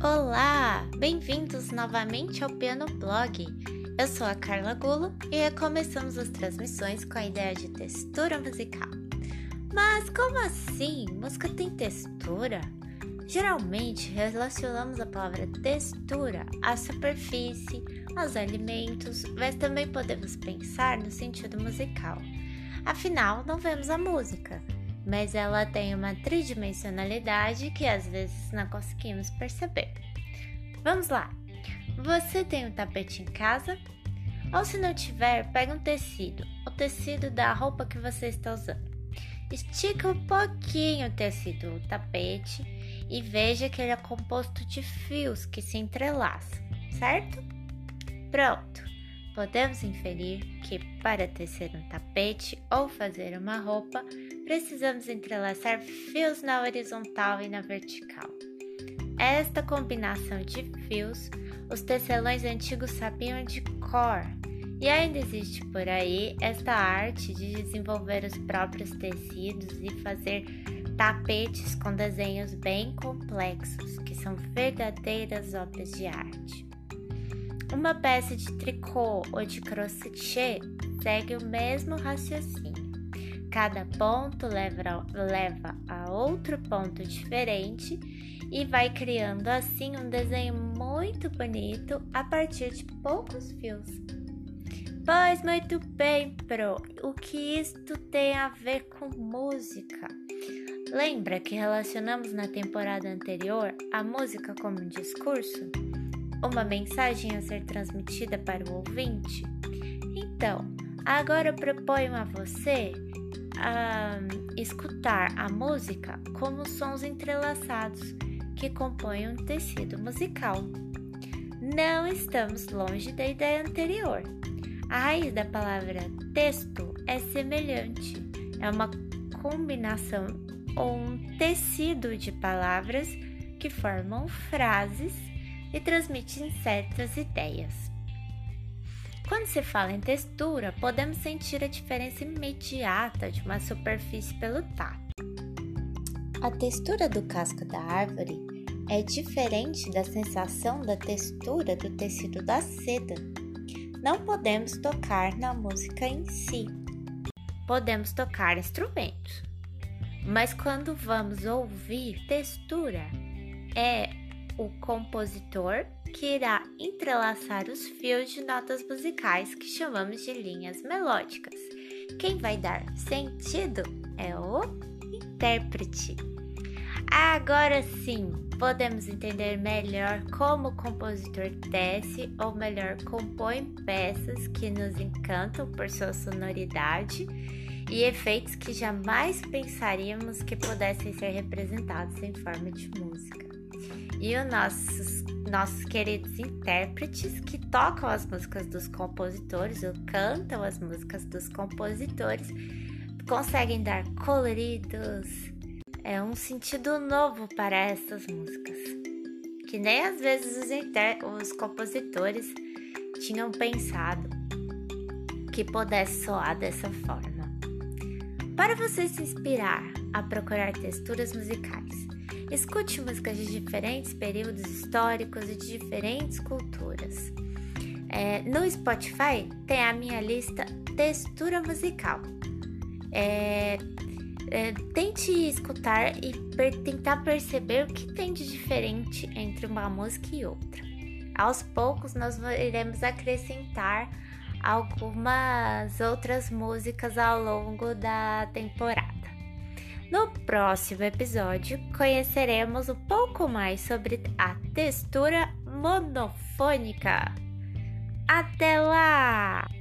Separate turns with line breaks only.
Olá, bem-vindos novamente ao Piano Blog. Eu sou a Carla Gulo e recomeçamos as transmissões com a ideia de textura musical. Mas como assim? Música tem textura? Geralmente relacionamos a palavra textura à superfície, aos alimentos, mas também podemos pensar no sentido musical. Afinal, não vemos a música, mas ela tem uma tridimensionalidade que às vezes não conseguimos perceber. Vamos lá! Você tem um tapete em casa? Ou se não tiver, pega um tecido, o tecido da roupa que você está usando. Estica um pouquinho o tecido do tapete e veja que ele é composto de fios que se entrelaçam, certo? Pronto! Podemos inferir que para tecer um tapete ou fazer uma roupa, precisamos entrelaçar fios na horizontal e na vertical. Esta combinação de fios, os tecelões antigos sabiam de cor, e ainda existe por aí esta arte de desenvolver os próprios tecidos e fazer tapetes com desenhos bem complexos, que são verdadeiras obras de arte. Uma peça de tricô ou de crochê segue o mesmo raciocínio. Cada ponto leva, leva a outro ponto diferente e vai criando assim um desenho muito bonito a partir de poucos fios. Pois muito bem, Pro, o que isto tem a ver com música? Lembra que relacionamos na temporada anterior a música como um discurso? Uma mensagem a ser transmitida para o ouvinte? Então, agora eu proponho a você a escutar a música como sons entrelaçados que compõem um tecido musical. Não estamos longe da ideia anterior. A raiz da palavra texto é semelhante, é uma combinação ou um tecido de palavras que formam frases e transmitem certas ideias. Quando se fala em textura, podemos sentir a diferença imediata de uma superfície pelo tato. A textura do casco da árvore é diferente da sensação da textura do tecido da seda. Não podemos tocar na música em si. Podemos tocar instrumentos. Mas quando vamos ouvir textura, é o compositor que irá entrelaçar os fios de notas musicais que chamamos de linhas melódicas. Quem vai dar sentido é o intérprete. Agora sim, podemos entender melhor como o compositor tece ou melhor compõe peças que nos encantam por sua sonoridade e efeitos que jamais pensaríamos que pudessem ser representados em forma de música e os nossos, nossos queridos intérpretes que tocam as músicas dos compositores ou cantam as músicas dos compositores conseguem dar coloridos, é um sentido novo para essas músicas, que nem às vezes os, inter... os compositores tinham pensado que pudesse soar dessa forma. Para você se inspirar a procurar texturas musicais, Escute músicas de diferentes períodos históricos e de diferentes culturas. É, no Spotify tem a minha lista Textura Musical. É, é, tente escutar e per tentar perceber o que tem de diferente entre uma música e outra. Aos poucos, nós iremos acrescentar algumas outras músicas ao longo da temporada. No próximo episódio, conheceremos um pouco mais sobre a textura monofônica. Até lá!